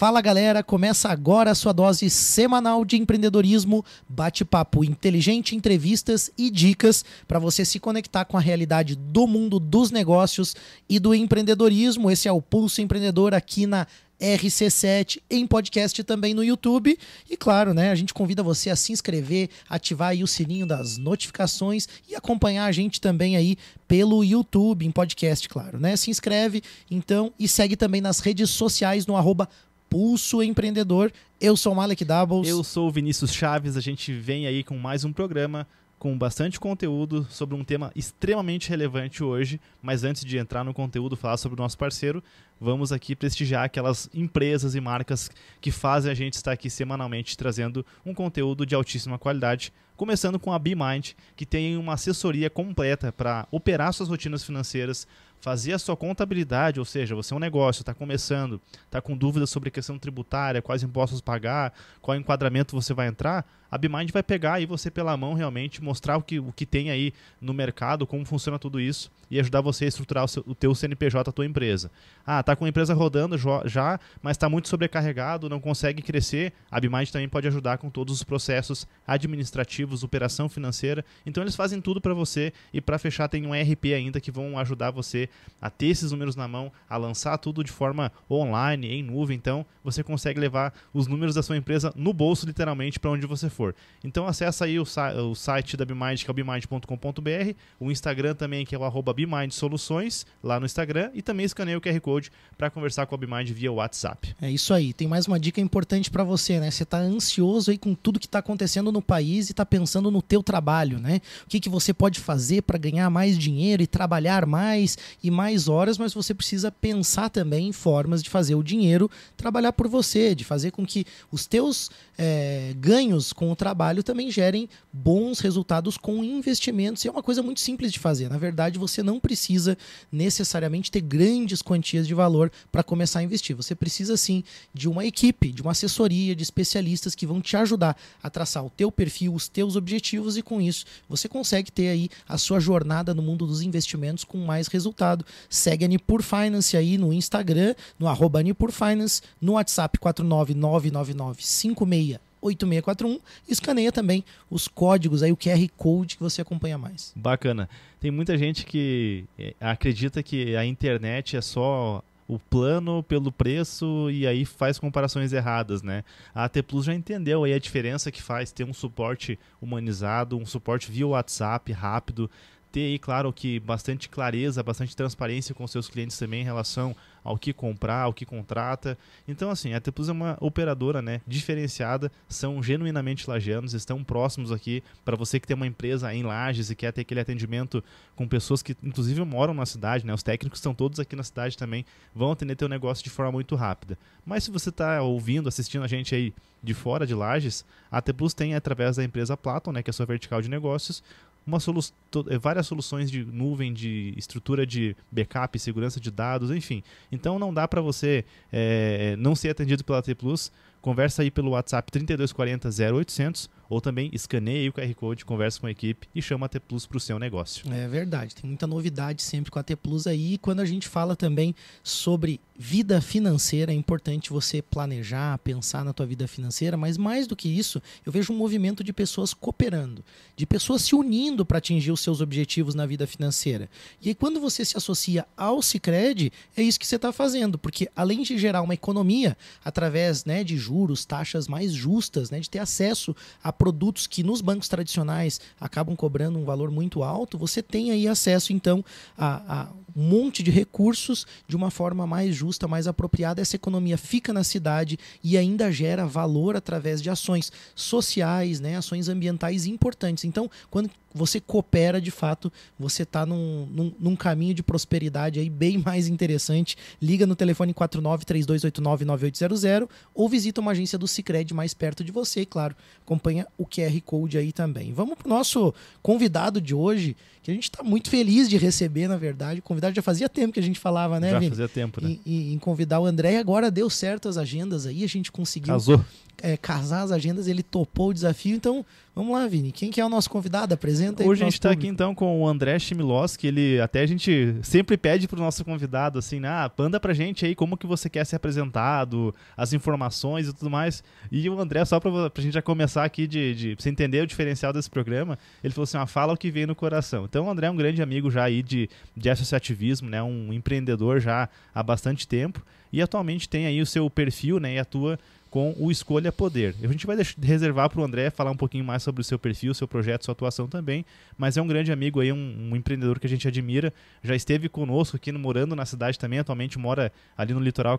Fala galera, começa agora a sua dose semanal de empreendedorismo, bate-papo inteligente, entrevistas e dicas para você se conectar com a realidade do mundo dos negócios e do empreendedorismo. Esse é o Pulso Empreendedor aqui na RC7 em podcast também no YouTube. E claro, né, a gente convida você a se inscrever, ativar aí o sininho das notificações e acompanhar a gente também aí pelo YouTube em podcast, claro, né? Se inscreve então e segue também nas redes sociais no arroba Pulso Empreendedor. Eu sou o Malek Doubles. Eu sou o Vinícius Chaves. A gente vem aí com mais um programa com bastante conteúdo sobre um tema extremamente relevante hoje. Mas antes de entrar no conteúdo, falar sobre o nosso parceiro, vamos aqui prestigiar aquelas empresas e marcas que fazem a gente estar aqui semanalmente trazendo um conteúdo de altíssima qualidade. Começando com a BeMind, que tem uma assessoria completa para operar suas rotinas financeiras, fazer a sua contabilidade, ou seja, você é um negócio, está começando, está com dúvidas sobre a questão tributária, quais impostos pagar, qual enquadramento você vai entrar, a BeMind vai pegar aí você pela mão realmente, mostrar o que, o que tem aí no mercado, como funciona tudo isso e ajudar você a estruturar o, seu, o teu CNPJ, a tua empresa. Ah, tá com a empresa rodando já, mas está muito sobrecarregado, não consegue crescer, a BeMind também pode ajudar com todos os processos administrativos, operação financeira. Então eles fazem tudo para você e para fechar tem um ERP ainda que vão ajudar você a ter esses números na mão, a lançar tudo de forma online, em nuvem. Então você consegue levar os números da sua empresa no bolso literalmente para onde você for. Então acessa aí o, o site da BeMind, que é o bemind.com.br, o Instagram também que é o arroba BeMind Soluções, lá no Instagram, e também escaneia o QR Code para conversar com a BeMind via WhatsApp. É isso aí. Tem mais uma dica importante para você, né? Você está ansioso aí com tudo que está acontecendo no país e está pensando no teu trabalho, né? O que, que você pode fazer para ganhar mais dinheiro e trabalhar mais e mais horas, mas você precisa pensar também em formas de fazer o dinheiro trabalhar por você, de fazer com que os teus é, ganhos com o trabalho também gerem bons resultados com investimentos. E é uma coisa muito simples de fazer. Na verdade, você não precisa necessariamente ter grandes quantias de valor para começar a investir. Você precisa sim de uma equipe, de uma assessoria, de especialistas que vão te ajudar a traçar o teu perfil, os teus objetivos e com isso você consegue ter aí a sua jornada no mundo dos investimentos com mais resultado. Segue a Nipur Finance aí no Instagram, no arroba Nipur Finance, no WhatsApp 4999956 8641. Escaneia também os códigos aí, o QR Code que você acompanha mais. Bacana. Tem muita gente que eh, acredita que a internet é só o plano pelo preço e aí faz comparações erradas, né? A AT Plus já entendeu aí a diferença que faz ter um suporte humanizado, um suporte via WhatsApp rápido, ter aí, claro, que bastante clareza, bastante transparência com seus clientes também em relação ao que comprar, ao que contrata. Então, assim, a T Plus é uma operadora né, diferenciada, são genuinamente lajeanos, estão próximos aqui para você que tem uma empresa em Lages e quer ter aquele atendimento com pessoas que, inclusive, moram na cidade, né? Os técnicos estão todos aqui na cidade também, vão atender teu negócio de forma muito rápida. Mas se você está ouvindo, assistindo a gente aí de fora de Lages, a T Plus tem através da empresa Platon, né, que é a sua vertical de negócios, uma solu eh, várias soluções de nuvem, de estrutura de backup, segurança de dados, enfim. Então não dá para você é, não ser atendido pela T Plus. Conversa aí pelo WhatsApp 3240 0800 ou também escaneie o QR Code, conversa com a equipe e chama a T Plus para o seu negócio. É verdade, tem muita novidade sempre com a T Plus aí. E quando a gente fala também sobre vida financeira, é importante você planejar, pensar na tua vida financeira, mas mais do que isso, eu vejo um movimento de pessoas cooperando, de pessoas se unindo para atingir os seus objetivos na vida financeira. E aí, quando você se associa ao Cicred, é isso que você está fazendo, porque além de gerar uma economia através né, de juros, taxas mais justas, né, de ter acesso a produtos que nos bancos tradicionais acabam cobrando um valor muito alto, você tem aí acesso então a, a um monte de recursos de uma forma mais justa, mais apropriada. Essa economia fica na cidade e ainda gera valor através de ações sociais, né, ações ambientais importantes. Então, quando você coopera de fato, você está num, num, num, caminho de prosperidade aí bem mais interessante. Liga no telefone 4932899800 ou visita uma agência do Cicred mais perto de você, e, claro, acompanha o QR Code aí também. Vamos para o nosso convidado de hoje, que a gente está muito feliz de receber, na verdade. O convidado já fazia tempo que a gente falava, né, Já Vini? fazia tempo, né? Em, em convidar o André, e agora deu certo as agendas aí, a gente conseguiu Casou. É, casar as agendas, ele topou o desafio, então Vamos lá, Vini. Quem que é o nosso convidado? Apresenta aí Hoje a gente está aqui então com o André Chmiloski, ele até a gente sempre pede para o nosso convidado assim, ah, manda pra gente aí como que você quer ser apresentado, as informações e tudo mais. E o André, só para a gente já começar aqui de, de você entender o diferencial desse programa, ele falou assim, ah, fala o que vem no coração. Então o André é um grande amigo já aí de, de associativismo, né, um empreendedor já há bastante tempo e atualmente tem aí o seu perfil, né, e atua com o Escolha Poder. A gente vai reservar para o André falar um pouquinho mais sobre o seu perfil, seu projeto, sua atuação também, mas é um grande amigo aí, um, um, empreendedor que a gente admira, já esteve conosco aqui, morando na cidade também, atualmente mora ali no litoral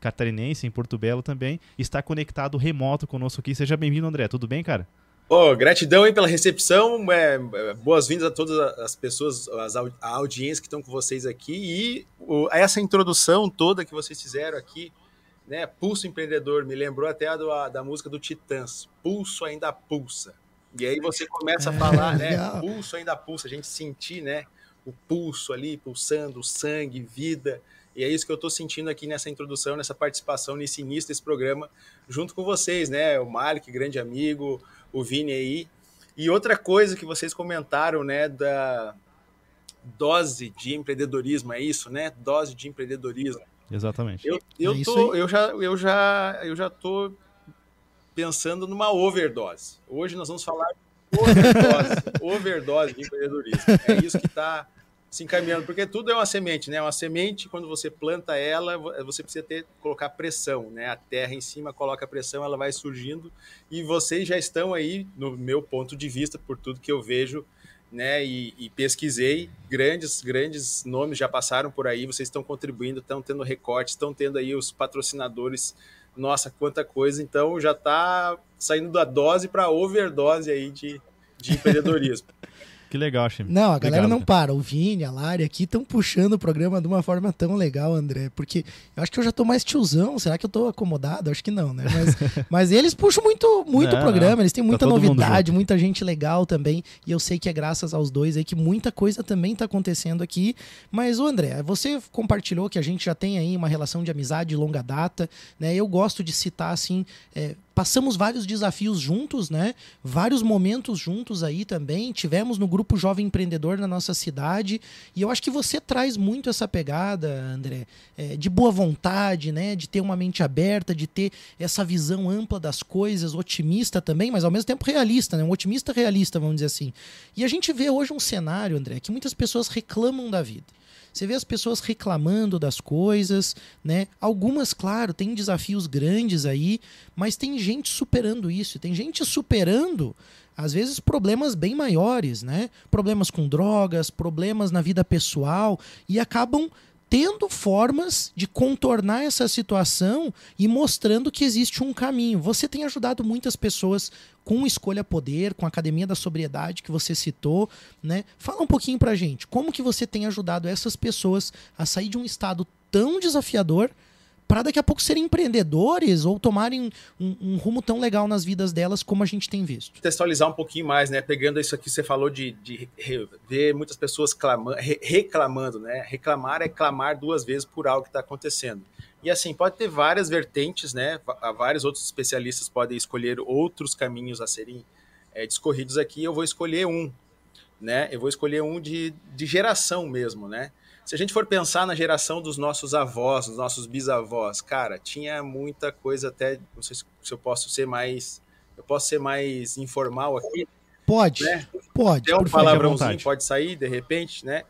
catarinense, em Porto Belo também, está conectado remoto conosco aqui. Seja bem-vindo, André. Tudo bem, cara? Oh, gratidão aí pela recepção, é, é boas-vindas a todas as pessoas, as, a audiência que estão com vocês aqui e o, essa introdução toda que vocês fizeram aqui, né? Pulso empreendedor, me lembrou até a, do, a da música do Titãs, Pulso ainda pulsa. E aí você começa a falar, né? Pulso ainda pulsa, a gente sentir, né? O pulso ali, pulsando, sangue, vida. E é isso que eu estou sentindo aqui nessa introdução, nessa participação, nesse início desse programa, junto com vocês, né? O Malik, grande amigo, o Vini aí. E outra coisa que vocês comentaram, né, da dose de empreendedorismo, é isso, né? Dose de empreendedorismo. Exatamente. Eu, eu, é tô, eu, já, eu, já, eu já tô pensando numa overdose. Hoje nós vamos falar overdose, overdose de empreendedorismo. É isso que está se encaminhando, porque tudo é uma semente, né? Uma semente, quando você planta ela, você precisa ter colocar pressão, né? A terra em cima coloca pressão, ela vai surgindo e vocês já estão aí, no meu ponto de vista, por tudo que eu vejo né, e, e, pesquisei, grandes, grandes nomes já passaram por aí, vocês estão contribuindo, estão tendo recortes, estão tendo aí os patrocinadores, nossa, quanta coisa, então já está saindo da dose para overdose aí de, de empreendedorismo. Que legal, Chim. Não, a galera Obrigado, não para. O Vini, a Lari aqui estão puxando o programa de uma forma tão legal, André. Porque eu acho que eu já tô mais tiozão. Será que eu tô acomodado? Acho que não, né? Mas, mas eles puxam muito, muito o programa. Eles têm tá muita tá novidade, muita gente legal também. E eu sei que é graças aos dois aí que muita coisa também tá acontecendo aqui. Mas, o André, você compartilhou que a gente já tem aí uma relação de amizade de longa data, né? Eu gosto de citar, assim, é, passamos vários desafios juntos, né? Vários momentos juntos aí também. Tivemos no grupo Jovem Empreendedor na nossa cidade. E eu acho que você traz muito essa pegada, André, é, de boa vontade, né? De ter uma mente aberta, de ter essa visão ampla das coisas, otimista também, mas ao mesmo tempo realista, né? Um otimista realista, vamos dizer assim. E a gente vê hoje um cenário, André, que muitas pessoas reclamam da vida. Você vê as pessoas reclamando das coisas, né? Algumas, claro, têm desafios grandes aí, mas tem gente superando isso. Tem gente superando, às vezes, problemas bem maiores, né? Problemas com drogas, problemas na vida pessoal, e acabam tendo formas de contornar essa situação e mostrando que existe um caminho. Você tem ajudado muitas pessoas com Escolha Poder, com a Academia da Sobriedade que você citou, né? Fala um pouquinho pra gente, como que você tem ajudado essas pessoas a sair de um estado tão desafiador para daqui a pouco serem empreendedores ou tomarem um, um, rumo tão legal nas vidas delas como a gente tem visto. Contextualizar um pouquinho mais, né? Pegando isso aqui, você falou de, de ver muitas pessoas clama, re, reclamando, né? Reclamar é clamar duas vezes por algo que está acontecendo. E assim, pode ter várias vertentes, né? Vários outros especialistas podem escolher outros caminhos a serem é, discorridos aqui. Eu vou escolher um, né? Eu vou escolher um de, de geração mesmo, né? Se a gente for pensar na geração dos nossos avós, dos nossos bisavós, cara, tinha muita coisa até, não sei se eu posso ser mais, eu posso ser mais informal aqui. Pode, né? pode. Até um palavrãozinho pode sair, de repente, né?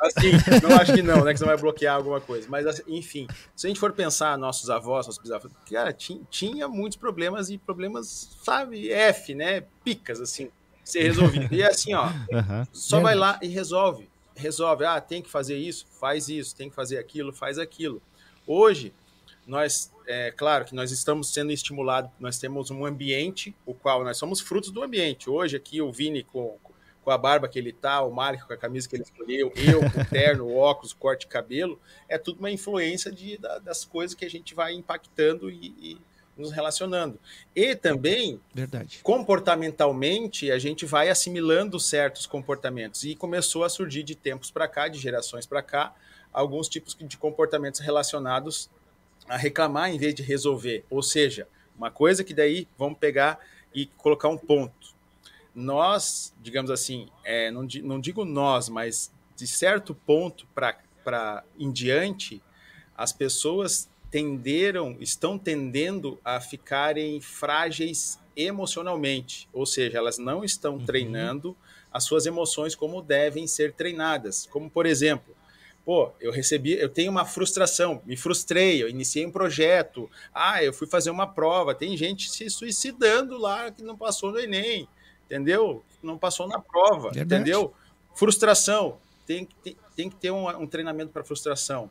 Assim, não acho que não, né? Que você vai bloquear alguma coisa. Mas, assim, enfim, se a gente for pensar nossos avós, nossos bisavós, cara, tinha, tinha muitos problemas e problemas, sabe, F, né? Picas, assim, ser resolvido. E é assim, ó, uhum. só vai lá e resolve resolve, ah, tem que fazer isso, faz isso, tem que fazer aquilo, faz aquilo. Hoje, nós, é claro que nós estamos sendo estimulados, nós temos um ambiente, o qual nós somos frutos do ambiente. Hoje aqui o Vini com, com a barba que ele tá, o Marco com a camisa que ele escolheu, eu com o terno, o óculos, o corte de cabelo, é tudo uma influência de, das coisas que a gente vai impactando e, e nos relacionando. E também, Verdade. comportamentalmente, a gente vai assimilando certos comportamentos. E começou a surgir de tempos para cá, de gerações para cá, alguns tipos de comportamentos relacionados a reclamar em vez de resolver. Ou seja, uma coisa que daí vamos pegar e colocar um ponto. nós, digamos assim, é, não, não digo nós, mas de certo ponto para em diante, as pessoas tenderam, estão tendendo a ficarem frágeis emocionalmente, ou seja, elas não estão uhum. treinando as suas emoções como devem ser treinadas. Como por exemplo, pô, eu recebi, eu tenho uma frustração, me frustrei, eu iniciei um projeto, ah, eu fui fazer uma prova, tem gente se suicidando lá que não passou no Enem, entendeu? Não passou na prova, Verdade. entendeu? Frustração, tem, tem, tem que ter um, um treinamento para frustração.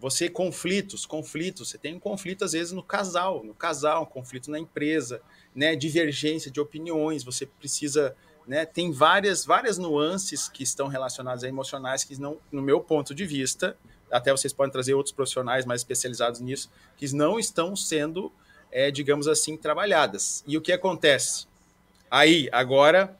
Você, conflitos, conflitos, você tem um conflito às vezes no casal, no casal, um conflito na empresa, né, divergência de opiniões, você precisa, né, tem várias, várias nuances que estão relacionadas a emocionais que não, no meu ponto de vista, até vocês podem trazer outros profissionais mais especializados nisso, que não estão sendo, é, digamos assim, trabalhadas. E o que acontece? Aí, agora,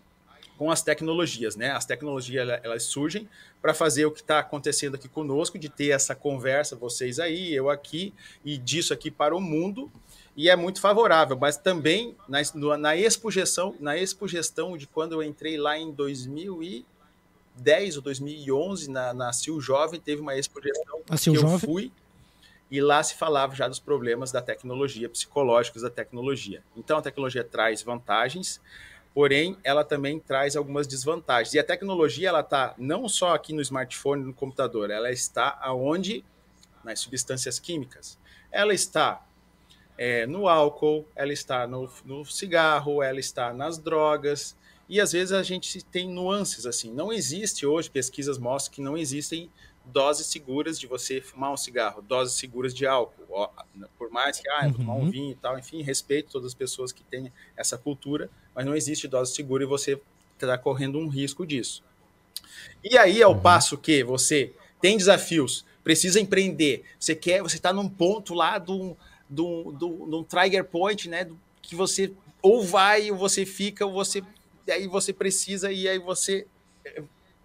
com as tecnologias, né? As tecnologias elas surgem para fazer o que está acontecendo aqui conosco, de ter essa conversa, vocês aí, eu aqui, e disso aqui para o mundo, e é muito favorável, mas também na, na expugestão, na expugestão de quando eu entrei lá em 2010 ou 2011, na, na Sil Jovem, teve uma expugestão que eu Jovem. fui, e lá se falava já dos problemas da tecnologia, psicológicos da tecnologia. Então a tecnologia traz vantagens, porém ela também traz algumas desvantagens. E a tecnologia ela está não só aqui no smartphone, no computador, ela está aonde nas substâncias químicas. Ela está é, no álcool, ela está no, no cigarro, ela está nas drogas. E às vezes a gente tem nuances assim. Não existe hoje pesquisas mostram que não existem doses seguras de você fumar um cigarro, doses seguras de álcool. Por mais que, ah, eu vou tomar um uhum. vinho e tal, enfim, respeito todas as pessoas que têm essa cultura, mas não existe dose segura e você está correndo um risco disso. E aí é o uhum. passo que você tem desafios, precisa empreender, você quer, você está num ponto lá do, do, do, do trigger point, né, do, que você ou vai, ou você fica, ou você, aí você precisa, e aí você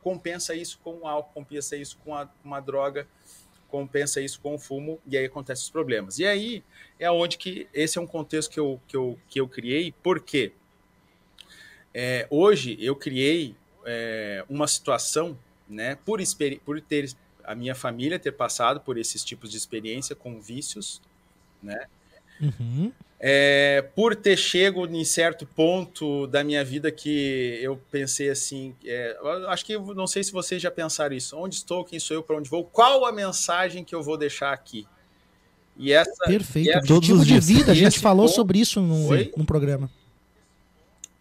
compensa isso com álcool, compensa isso com a, uma droga, compensa isso com o fumo, e aí acontecem os problemas. E aí é onde que esse é um contexto que eu, que eu, que eu criei, porque é, hoje eu criei é, uma situação, né, por, por ter a minha família ter passado por esses tipos de experiência com vícios, né? Uhum é, por ter chego em certo ponto da minha vida que eu pensei assim, é, acho que não sei se vocês já pensaram isso. Onde estou? Quem sou eu? Para onde vou? Qual a mensagem que eu vou deixar aqui? E essa, Perfeito. E essa, Todos de vida. A gente falou ponto, sobre isso no programa.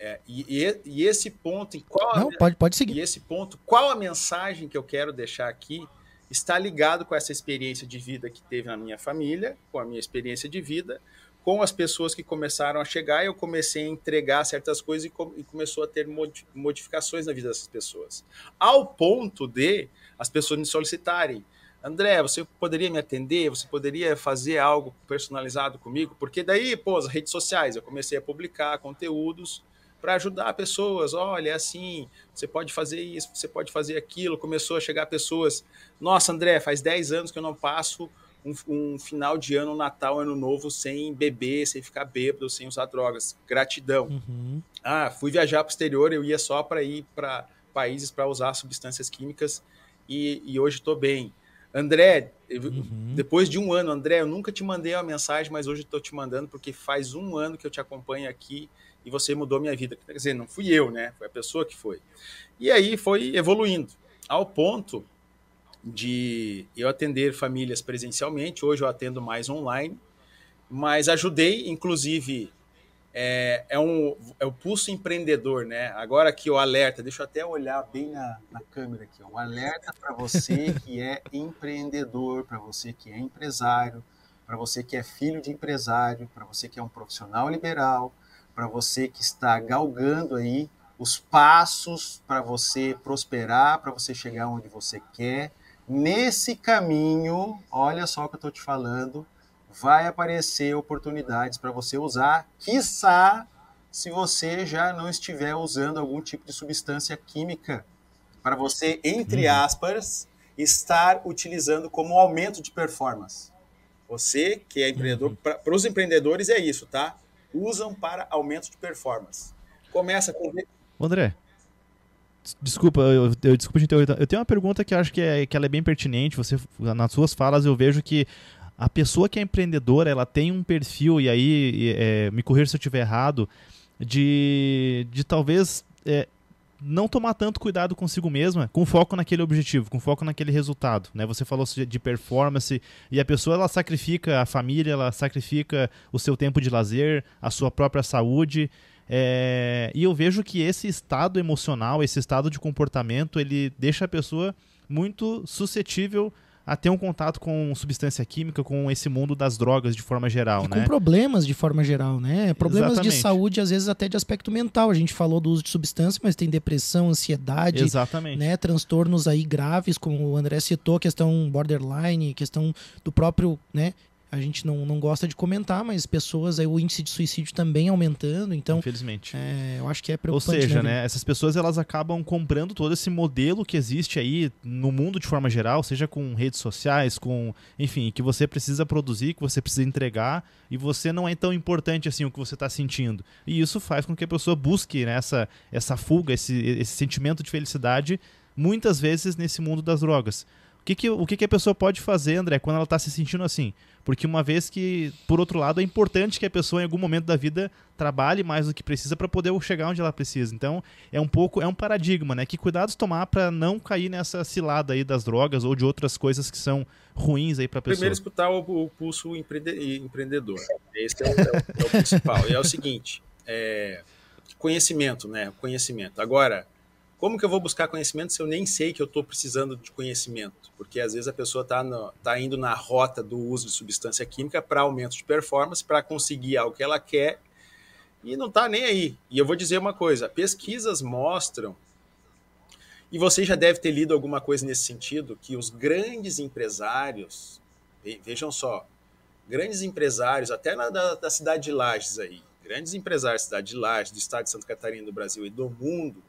É, e, e, esse ponto, qual não, a, pode, pode seguir. E esse ponto, qual a mensagem que eu quero deixar aqui? Está ligado com essa experiência de vida que teve na minha família, com a minha experiência de vida, com as pessoas que começaram a chegar, eu comecei a entregar certas coisas e, com, e, começou a ter modificações na vida dessas pessoas. Ao ponto de as pessoas me solicitarem. André, você poderia me atender? Você poderia fazer algo personalizado comigo? Porque daí, pô, as redes sociais, eu comecei a publicar conteúdos para ajudar pessoas. Olha, é assim, você pode fazer isso, você pode fazer aquilo. Começou a chegar pessoas. Nossa, André, faz 10 anos que eu não passo um, um, final de ano, um Natal, Ano Novo, sem beber, sem ficar bêbado, sem usar drogas. Gratidão. Uhum. Ah, fui viajar para o exterior, eu ia só para ir para países para usar substâncias químicas e, e hoje estou bem. André, uhum. depois de um ano, André, eu nunca te mandei uma mensagem, mas hoje estou te mandando porque faz um ano que eu te acompanho aqui e você mudou minha vida. Quer dizer, não fui eu, né? Foi a pessoa que foi. E aí foi evoluindo, ao ponto de eu atender famílias presencialmente, hoje eu atendo mais online, mas ajudei, inclusive, é, é, um, é o pulso empreendedor, né? Agora aqui o alerta, deixa eu até olhar bem na, na câmera aqui, um alerta para você que é empreendedor, para você que é empresário, para você que é filho de empresário, para você que é um profissional liberal, para você que está galgando aí os passos para você prosperar, para você chegar onde você quer Nesse caminho, olha só o que eu estou te falando, vai aparecer oportunidades para você usar, quiçá se você já não estiver usando algum tipo de substância química, para você, entre uhum. aspas, estar utilizando como aumento de performance. Você que é empreendedor, uhum. para os empreendedores é isso, tá? Usam para aumento de performance. Começa com André, desculpa, eu, eu desculpa. Eu tenho uma pergunta que acho que, é, que ela é bem pertinente. Você, nas suas falas, eu vejo que a pessoa que é empreendedora, ela tem um perfil, e aí, é, me correr se eu estiver errado, de, de talvez é, não tomar tanto cuidado consigo mesma, com foco naquele objetivo, com foco naquele resultado, né? Você falou de performance e a pessoa ela sacrifica a família, ela sacrifica o seu tempo de lazer, a sua própria saúde. É... E eu vejo que esse estado emocional, esse estado de comportamento, ele deixa a pessoa muito suscetível a ter um contato com substância química, com esse mundo das drogas de forma geral, e né? Com problemas de forma geral, né? Problemas Exatamente. de saúde, às vezes até de aspecto mental. A gente falou do uso de substância, mas tem depressão, ansiedade, Exatamente. né? Transtornos aí graves, como o André citou, questão borderline, questão do próprio, né? A gente não, não gosta de comentar, mas pessoas, aí, o índice de suicídio também aumentando, então... Infelizmente. É, eu acho que é preocupante. Ou seja, né, essas pessoas elas acabam comprando todo esse modelo que existe aí no mundo de forma geral, seja com redes sociais, com... Enfim, que você precisa produzir, que você precisa entregar, e você não é tão importante assim o que você está sentindo. E isso faz com que a pessoa busque né, essa, essa fuga, esse, esse sentimento de felicidade, muitas vezes nesse mundo das drogas. O que, que, o que, que a pessoa pode fazer, André, quando ela está se sentindo assim? Porque uma vez que, por outro lado, é importante que a pessoa em algum momento da vida trabalhe mais do que precisa para poder chegar onde ela precisa. Então, é um pouco, é um paradigma, né? Que cuidados tomar para não cair nessa cilada aí das drogas ou de outras coisas que são ruins aí para a pessoa. Primeiro escutar o, o pulso empreendedor. Esse é o, é o, é o principal. e é o seguinte, é, conhecimento, né? Conhecimento. Agora, como que eu vou buscar conhecimento se eu nem sei que eu estou precisando de conhecimento? Porque às vezes a pessoa está tá indo na rota do uso de substância química para aumento de performance, para conseguir algo que ela quer e não está nem aí. E eu vou dizer uma coisa: pesquisas mostram, e você já deve ter lido alguma coisa nesse sentido, que os grandes empresários, vejam só, grandes empresários, até na da, da cidade de Lages aí, grandes empresários da cidade de Lages, do estado de Santa Catarina, do Brasil e do mundo,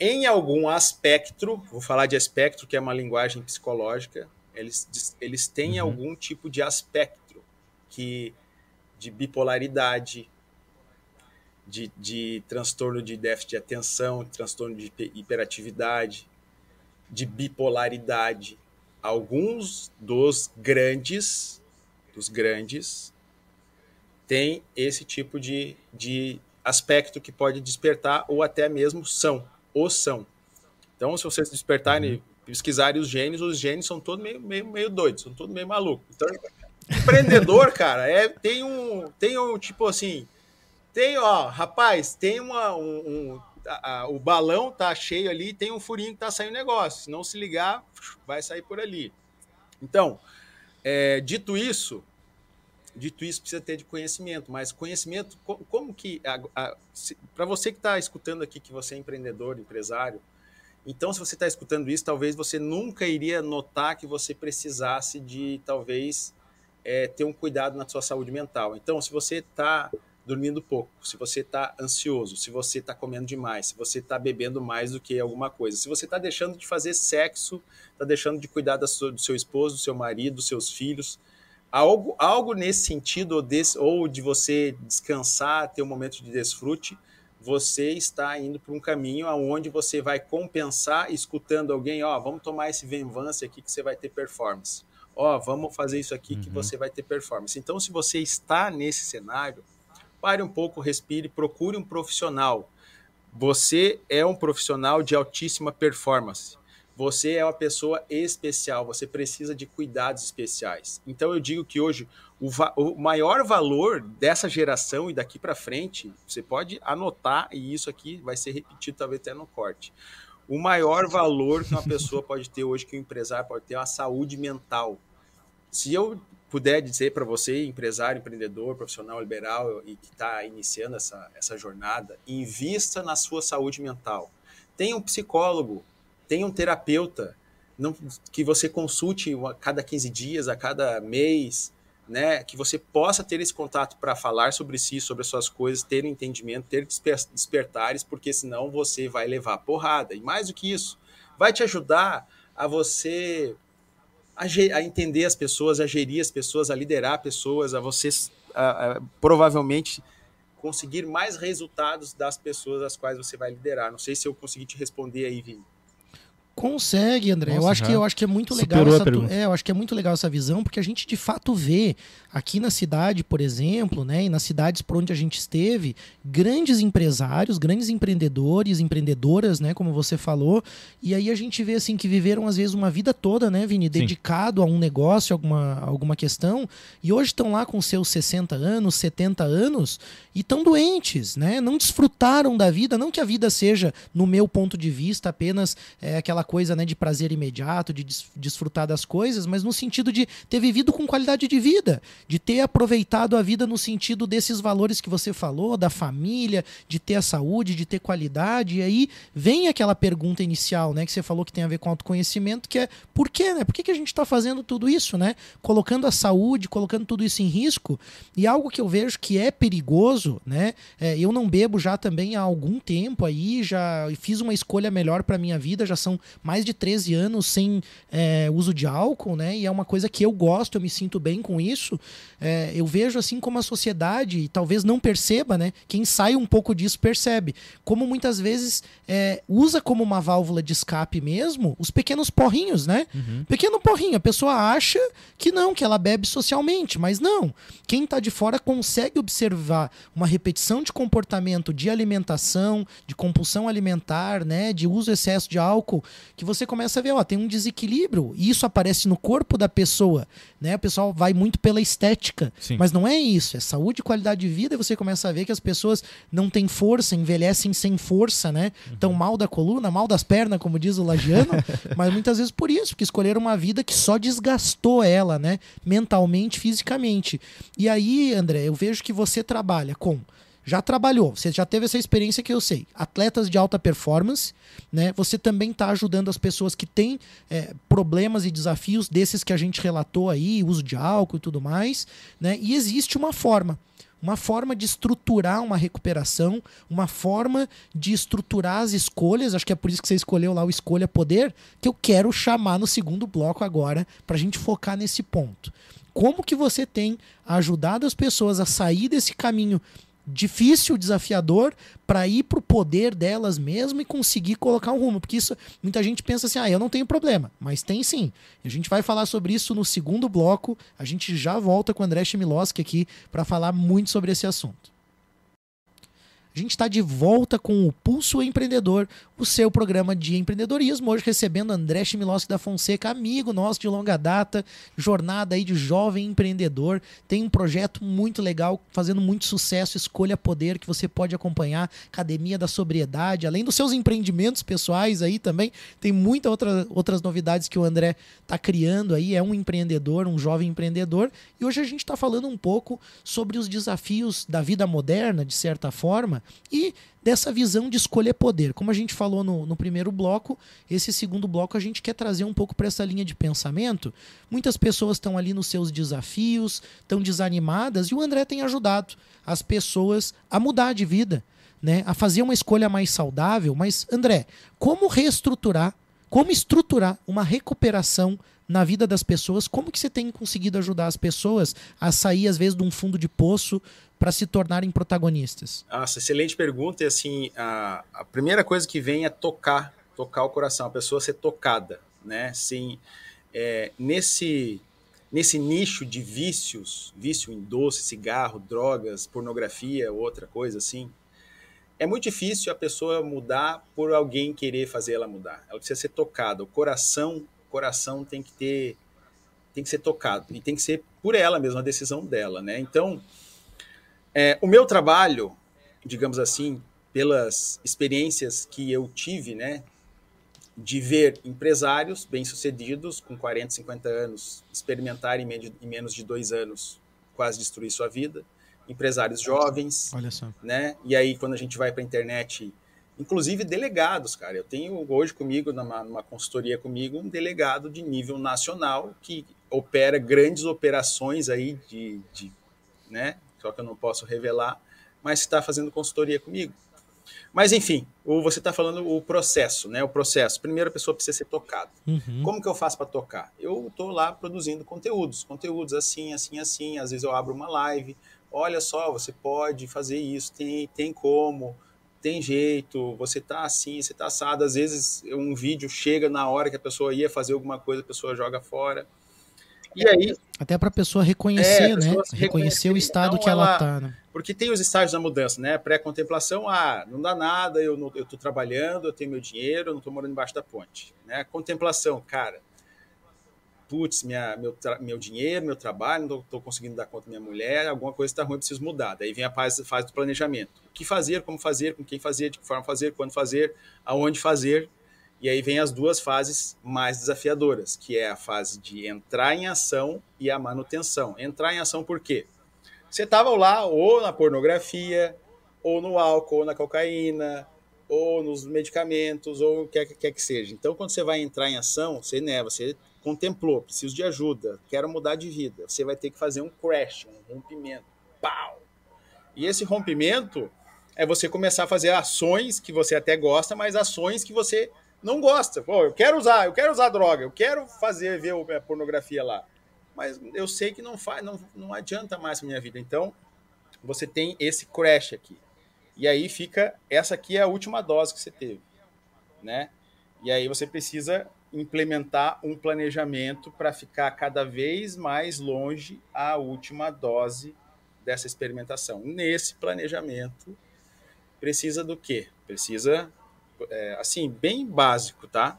em algum aspecto, vou falar de aspecto, que é uma linguagem psicológica, eles, eles têm uhum. algum tipo de aspecto que de bipolaridade, de, de transtorno de déficit de atenção, transtorno de hiperatividade, de bipolaridade. Alguns dos grandes, dos grandes, têm esse tipo de, de aspecto que pode despertar ou até mesmo são o são. Então, se vocês despertarem, uhum. pesquisarem os gênios, os gênios são todos meio, meio, meio doidos, são todos meio malucos. Então, empreendedor, cara, é, tem um, tem um, tipo assim, tem, ó, rapaz, tem uma, um, um a, a, o balão tá cheio ali, tem um furinho que tá saindo negócio. Se não se ligar, vai sair por ali. Então, é, dito isso, dito isso, precisa ter de conhecimento, mas conhecimento, como, que. Para você que está escutando aqui, que você é empreendedor, empresário, então, se você está escutando isso, talvez você nunca iria notar que você precisasse de, talvez, é, ter um cuidado na sua saúde mental. Então, se você está dormindo pouco, se você está ansioso, se você está comendo demais, se você está bebendo mais do que alguma coisa, se você está deixando de fazer sexo, está deixando de cuidar do seu esposo, do seu marido, dos seus filhos, algo, algo nesse sentido, ou, desse, ou de você descansar, ter um momento de desfrute, você está indo para um caminho aonde você vai compensar escutando alguém, ó, vamos tomar esse Venvance aqui que você vai ter performance. Ó, vamos fazer isso aqui uhum. que você vai ter performance. Então, se você está nesse cenário, pare um pouco, respire, procure um profissional. Você é um profissional de altíssima performance. Você é uma pessoa especial, você precisa de cuidados especiais. Então eu digo que hoje o, o maior valor dessa geração e daqui para frente, você pode anotar, e isso aqui vai ser repetido talvez até no corte. O maior valor que uma pessoa pode ter hoje, que um empresário pode ter, é a saúde mental. Se eu puder dizer para você, empresário, empreendedor, profissional liberal e que está iniciando essa, essa jornada, invista na sua saúde mental. Tenha um psicólogo, tenha um terapeuta não, que você consulte a cada 15 dias, a cada mês, né? Que você possa ter esse contato para falar sobre si, sobre as suas coisas, ter um entendimento, ter despertares, porque senão você vai levar porrada. E mais do que isso, vai te ajudar a você a, a entender as pessoas, a gerir as pessoas, a liderar pessoas, a você a, a, provavelmente conseguir mais resultados das pessoas as quais você vai liderar. Não sei se eu consegui te responder aí, Vini. Consegue, André. Nossa, eu acho que eu acho que é muito legal essa, é, eu acho que é muito legal essa visão, porque a gente de fato vê aqui na cidade, por exemplo, né, e nas cidades por onde a gente esteve, grandes empresários, grandes empreendedores, empreendedoras, né, como você falou, e aí a gente vê assim que viveram às vezes uma vida toda, né, Vini, dedicado Sim. a um negócio, alguma alguma questão, e hoje estão lá com seus 60 anos, 70 anos e estão doentes, né? Não desfrutaram da vida, não que a vida seja, no meu ponto de vista, apenas é, aquela coisa né, de prazer imediato, de des desfrutar das coisas, mas no sentido de ter vivido com qualidade de vida, de ter aproveitado a vida no sentido desses valores que você falou, da família, de ter a saúde, de ter qualidade. E aí vem aquela pergunta inicial, né, que você falou que tem a ver com autoconhecimento, que é por quê, né? Por que, que a gente está fazendo tudo isso, né? Colocando a saúde, colocando tudo isso em risco. E algo que eu vejo que é perigoso, né? É, eu não bebo já também há algum tempo aí, já fiz uma escolha melhor para minha vida, já são mais de 13 anos sem é, uso de álcool, né? E é uma coisa que eu gosto, eu me sinto bem com isso. É, eu vejo assim como a sociedade, e talvez não perceba, né? Quem sai um pouco disso percebe. Como muitas vezes é, usa como uma válvula de escape mesmo os pequenos porrinhos, né? Uhum. Pequeno porrinho, a pessoa acha que não, que ela bebe socialmente, mas não. Quem está de fora consegue observar uma repetição de comportamento de alimentação, de compulsão alimentar, né? De uso excesso de álcool que você começa a ver, ó, tem um desequilíbrio e isso aparece no corpo da pessoa, né? O pessoal vai muito pela estética, Sim. mas não é isso, é saúde e qualidade de vida e você começa a ver que as pessoas não têm força, envelhecem sem força, né? Uhum. Tão mal da coluna, mal das pernas, como diz o Lagiano, mas muitas vezes por isso, porque escolheram uma vida que só desgastou ela, né? Mentalmente, fisicamente. E aí, André, eu vejo que você trabalha com já trabalhou, você já teve essa experiência que eu sei. Atletas de alta performance, né? Você também está ajudando as pessoas que têm é, problemas e desafios desses que a gente relatou aí, uso de álcool e tudo mais, né? E existe uma forma uma forma de estruturar uma recuperação, uma forma de estruturar as escolhas. Acho que é por isso que você escolheu lá o Escolha Poder, que eu quero chamar no segundo bloco agora, para a gente focar nesse ponto. Como que você tem ajudado as pessoas a sair desse caminho difícil, desafiador, para ir para o poder delas mesmo e conseguir colocar um rumo. Porque isso, muita gente pensa assim, ah, eu não tenho problema. Mas tem sim. A gente vai falar sobre isso no segundo bloco. A gente já volta com o André Chmielowski aqui para falar muito sobre esse assunto. A gente está de volta com o Pulso Empreendedor, o seu programa de empreendedorismo. Hoje recebendo André Chmielowski da Fonseca, amigo nosso de longa data, jornada aí de jovem empreendedor. Tem um projeto muito legal, fazendo muito sucesso, Escolha Poder, que você pode acompanhar, Academia da Sobriedade, além dos seus empreendimentos pessoais aí também. Tem muitas outra, outras novidades que o André está criando aí. É um empreendedor, um jovem empreendedor. E hoje a gente está falando um pouco sobre os desafios da vida moderna, de certa forma e dessa visão de escolher poder. Como a gente falou no, no primeiro bloco, esse segundo bloco a gente quer trazer um pouco para essa linha de pensamento. Muitas pessoas estão ali nos seus desafios, estão desanimadas, e o André tem ajudado as pessoas a mudar de vida, né? a fazer uma escolha mais saudável. Mas, André, como reestruturar, como estruturar uma recuperação na vida das pessoas, como que você tem conseguido ajudar as pessoas a sair, às vezes, de um fundo de poço para se tornarem protagonistas? Nossa, excelente pergunta. E assim, a, a, primeira coisa que vem é tocar, tocar o coração, a pessoa ser tocada, né? Assim, é, nesse nesse nicho de vícios, vício em doce, cigarro, drogas, pornografia, outra coisa assim, é muito difícil a pessoa mudar por alguém querer fazer ela mudar. Ela precisa ser tocada. O coração coração tem que ter tem que ser tocado e tem que ser por ela mesma a decisão dela, né? Então, é, o meu trabalho, digamos assim, pelas experiências que eu tive, né, de ver empresários bem-sucedidos com 40, 50 anos experimentarem em menos de dois anos quase destruir sua vida, empresários jovens, Olha só. né? E aí quando a gente vai para a internet inclusive delegados, cara. Eu tenho hoje comigo, numa, numa consultoria comigo, um delegado de nível nacional que opera grandes operações aí de, de né? Só que eu não posso revelar, mas está fazendo consultoria comigo. Mas enfim, o, você está falando o processo, né? O processo. Primeiro a pessoa precisa ser tocada. Uhum. Como que eu faço para tocar? Eu estou lá produzindo conteúdos, conteúdos assim, assim, assim. Às vezes eu abro uma live, olha só, você pode fazer isso, tem, tem como, tem jeito, você tá assim, você tá assado. Às vezes um vídeo chega na hora que a pessoa ia fazer alguma coisa, a pessoa joga fora. E aí. Até para a pessoa reconhecer, é, né? Reconhecer o estado então, que ela, está. Né? Porque tem os estágios da mudança, né? Pré-contemplação, ah, não dá nada, eu estou trabalhando, eu tenho meu dinheiro, eu não estou morando embaixo da ponte. Né? Contemplação, cara, putz, minha, meu, meu dinheiro, meu trabalho, não estou conseguindo dar conta da minha mulher, alguma coisa está ruim, preciso mudar. Daí vem a fase, fase do planejamento. O que fazer, como fazer, com quem fazer, de que forma fazer, quando fazer, aonde fazer. E aí vem as duas fases mais desafiadoras, que é a fase de entrar em ação e a manutenção. Entrar em ação por quê? Você estava lá ou na pornografia, ou no álcool, ou na cocaína, ou nos medicamentos, ou o que quer que seja. Então, quando você vai entrar em ação, você, né, você contemplou, preciso de ajuda, quero mudar de vida. Você vai ter que fazer um crash, um rompimento. Pau! E esse rompimento é você começar a fazer ações que você até gosta, mas ações que você não gosta. Pô, eu quero usar, eu quero usar droga, eu quero fazer ver a pornografia lá. Mas eu sei que não faz, não, não adianta mais a minha vida. Então, você tem esse crash aqui. E aí fica, essa aqui é a última dose que você teve, né? E aí você precisa implementar um planejamento para ficar cada vez mais longe a última dose dessa experimentação. Nesse planejamento, precisa do quê? Precisa, é, assim, bem básico, tá?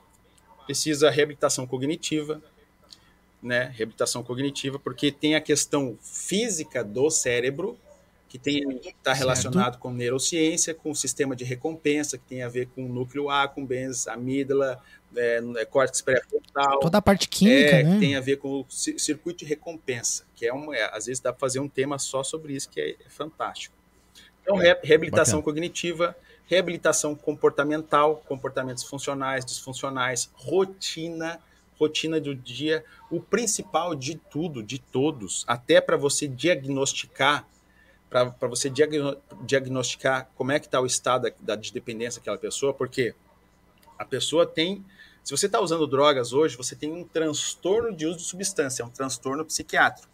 Precisa reabilitação cognitiva, né? Reabilitação cognitiva, porque tem a questão física do cérebro, que está relacionado certo. com neurociência, com o sistema de recompensa, que tem a ver com o núcleo A, com bens, amígdala, é, é, córtex pré-frontal. Toda a parte química, é, né? Tem a ver com o circuito de recompensa, que é, um, é, às vezes dá para fazer um tema só sobre isso, que é, é fantástico. Então, re, reabilitação Bacana. cognitiva, reabilitação comportamental, comportamentos funcionais, disfuncionais, rotina, rotina do dia, o principal de tudo, de todos, até para você diagnosticar para você diagno diagnosticar como é que está o estado da, da dependência daquela pessoa, porque a pessoa tem se você está usando drogas hoje, você tem um transtorno de uso de substância, é um transtorno psiquiátrico.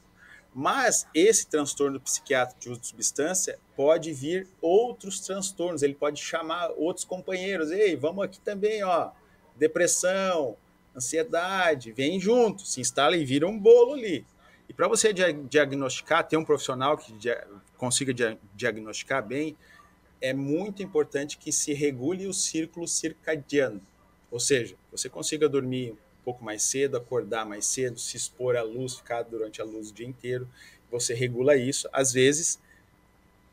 Mas esse transtorno psiquiátrico de uso de substância pode vir outros transtornos, ele pode chamar outros companheiros, ei, vamos aqui também, ó, depressão, ansiedade, vem junto, se instala e vira um bolo ali. E para você diagnosticar, ter um profissional que consiga diagnosticar bem, é muito importante que se regule o círculo circadiano. Ou seja, você consiga dormir um pouco mais cedo, acordar mais cedo, se expor à luz, ficar durante a luz o dia inteiro. Você regula isso. Às vezes,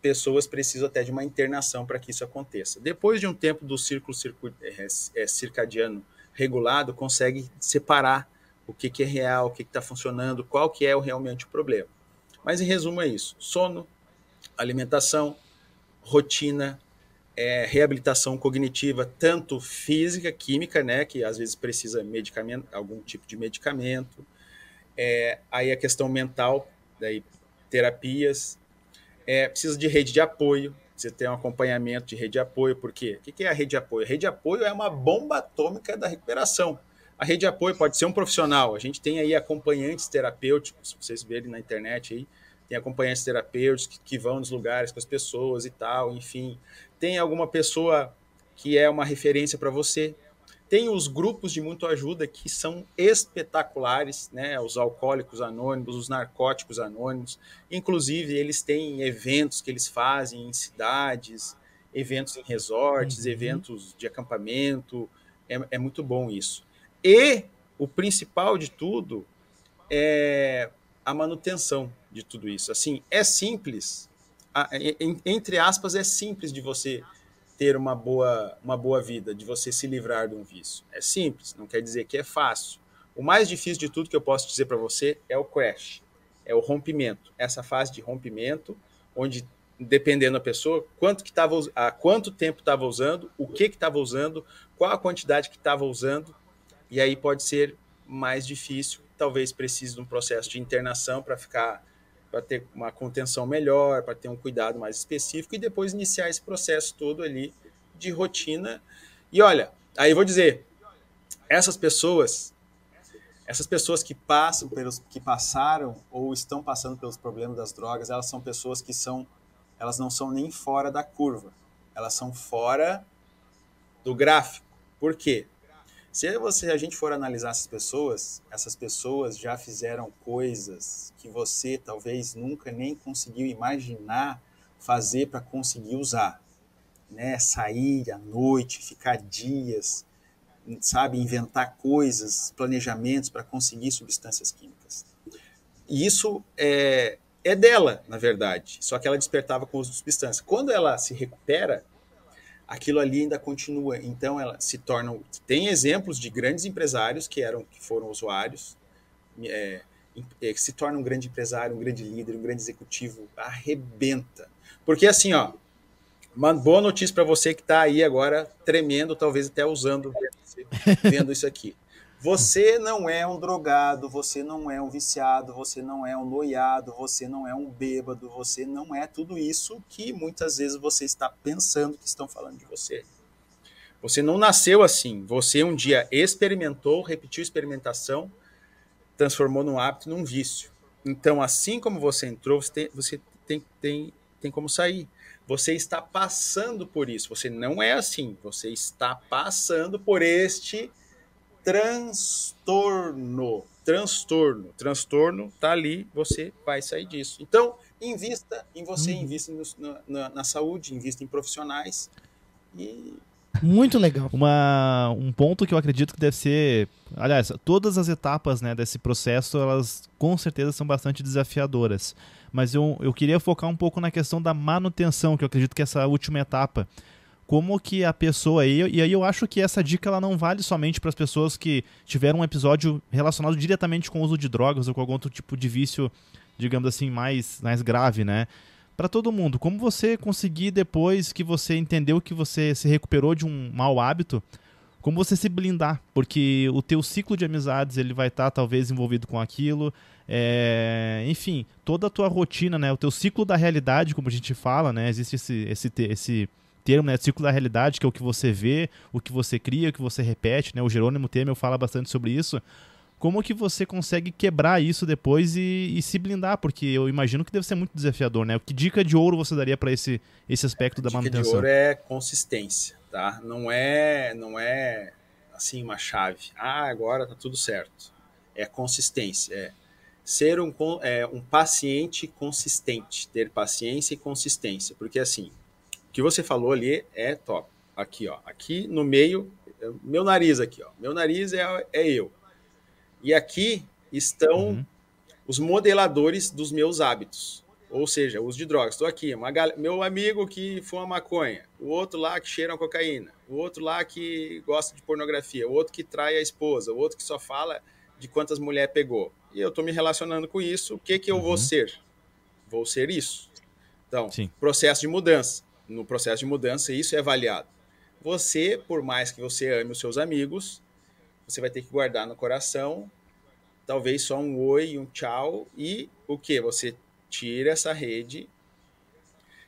pessoas precisam até de uma internação para que isso aconteça. Depois de um tempo do círculo é, é, circadiano regulado, consegue separar o que, que é real, o que está funcionando, qual que é realmente o problema. Mas em resumo é isso: sono, alimentação, rotina, é, reabilitação cognitiva, tanto física, química, né, que às vezes precisa medicamento, algum tipo de medicamento, é, aí a questão mental, daí terapias, é, precisa de rede de apoio, você tem um acompanhamento de rede de apoio, por quê? O que é a rede de apoio? A rede de apoio é uma bomba atômica da recuperação. A rede de apoio pode ser um profissional, a gente tem aí acompanhantes terapêuticos, vocês verem na internet aí, tem acompanhantes terapêuticos que, que vão nos lugares com as pessoas e tal, enfim tem alguma pessoa que é uma referência para você. Tem os grupos de muito ajuda que são espetaculares, né? Os alcoólicos anônimos, os narcóticos anônimos. Inclusive, eles têm eventos que eles fazem em cidades, eventos em resorts, uhum. eventos de acampamento. É, é muito bom isso. E o principal de tudo é a manutenção de tudo isso. Assim, é simples, entre aspas, é simples de você ter uma boa, uma boa vida, de você se livrar de um vício. É simples, não quer dizer que é fácil. O mais difícil de tudo que eu posso dizer para você é o crash, é o rompimento. Essa fase de rompimento, onde dependendo da pessoa, quanto que tava, há quanto tempo estava usando, o que que estava usando, qual a quantidade que estava usando, e aí pode ser mais difícil, talvez precise de um processo de internação para ficar para ter uma contenção melhor, para ter um cuidado mais específico e depois iniciar esse processo todo ali de rotina. E olha, aí vou dizer, essas pessoas essas pessoas que passam pelos que passaram ou estão passando pelos problemas das drogas, elas são pessoas que são elas não são nem fora da curva. Elas são fora do gráfico. Por quê? Se você a gente for analisar essas pessoas, essas pessoas já fizeram coisas que você talvez nunca nem conseguiu imaginar fazer para conseguir usar, né? Sair à noite, ficar dias, sabe, inventar coisas, planejamentos para conseguir substâncias químicas. E isso é, é dela, na verdade, só que ela despertava com uso de. Quando ela se recupera, aquilo ali ainda continua. Então ela se torna. Tem exemplos de grandes empresários que eram que foram usuários, é, é, que se torna um grande empresário, um grande líder, um grande executivo, arrebenta. Porque assim, ó, uma boa notícia para você que está aí agora tremendo, talvez até usando vendo isso aqui. Você não é um drogado, você não é um viciado, você não é um noiado, você não é um bêbado, você não é tudo isso que muitas vezes você está pensando que estão falando de você. Você não nasceu assim. Você um dia experimentou, repetiu a experimentação, transformou num hábito, num vício. Então, assim como você entrou, você tem, você tem, tem, tem como sair. Você está passando por isso. Você não é assim. Você está passando por este transtorno. Transtorno. Transtorno tá ali, você vai sair disso. Então, invista em você, hum. invista no, na, na, saúde, invista em profissionais. E... Muito legal. Uma, um ponto que eu acredito que deve ser. Aliás, todas as etapas né, desse processo, elas com certeza são bastante desafiadoras mas eu, eu queria focar um pouco na questão da manutenção, que eu acredito que é essa última etapa. Como que a pessoa aí, e aí eu acho que essa dica ela não vale somente para as pessoas que tiveram um episódio relacionado diretamente com o uso de drogas ou com algum outro tipo de vício, digamos assim, mais, mais grave, né? Para todo mundo, como você conseguir depois que você entendeu que você se recuperou de um mau hábito, como você se blindar, porque o teu ciclo de amizades ele vai estar tá, talvez envolvido com aquilo, é, enfim, toda a tua rotina, né, o teu ciclo da realidade, como a gente fala, né, existe esse, esse, esse termo, né, ciclo da realidade, que é o que você vê, o que você cria, o que você repete, né, o Jerônimo Temer fala bastante sobre isso, como que você consegue quebrar isso depois e, e, se blindar? Porque eu imagino que deve ser muito desafiador, né? Que dica de ouro você daria para esse, esse aspecto da manutenção? Dica de ouro é consistência tá? Não é, não é assim uma chave. Ah, agora tá tudo certo. É consistência, é ser um, é, um paciente consistente, ter paciência e consistência, porque assim, que você falou ali é top. Aqui, ó, aqui no meio, meu nariz aqui, ó, meu nariz é, é eu. E aqui estão uhum. os modeladores dos meus hábitos. Ou seja, uso de drogas. Estou aqui, uma, meu amigo que fuma maconha, o outro lá que cheira cocaína, o outro lá que gosta de pornografia, o outro que trai a esposa, o outro que só fala de quantas mulheres pegou. E eu estou me relacionando com isso, o que, que eu uhum. vou ser? Vou ser isso. Então, Sim. processo de mudança. No processo de mudança, isso é avaliado. Você, por mais que você ame os seus amigos, você vai ter que guardar no coração talvez só um oi, um tchau e o que? Você tira essa rede